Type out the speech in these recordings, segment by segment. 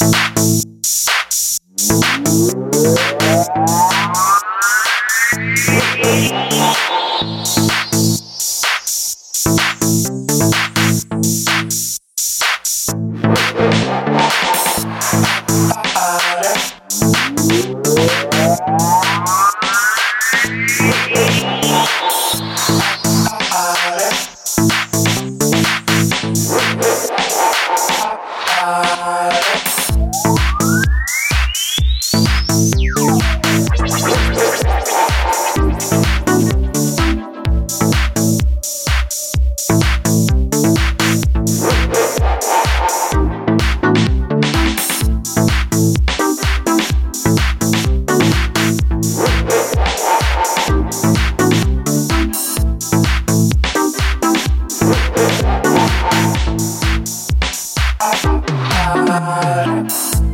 you Bye.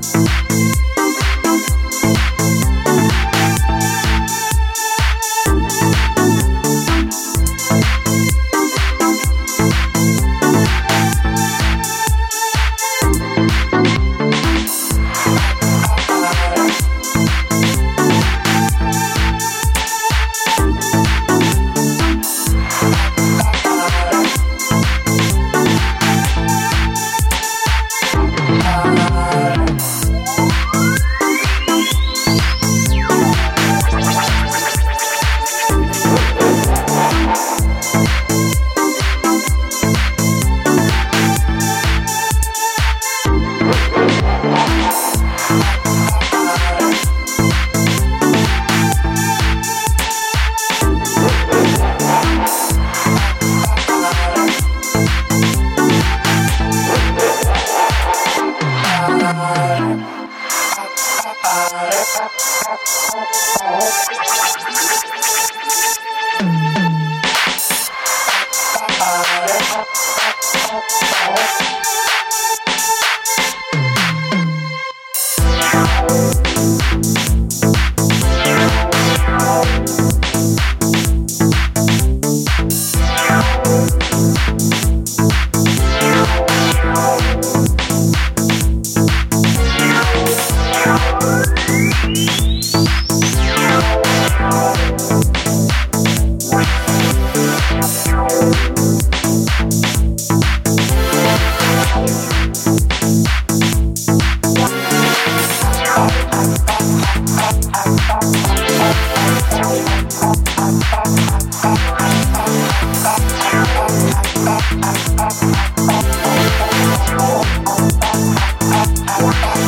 Thank you. Wow.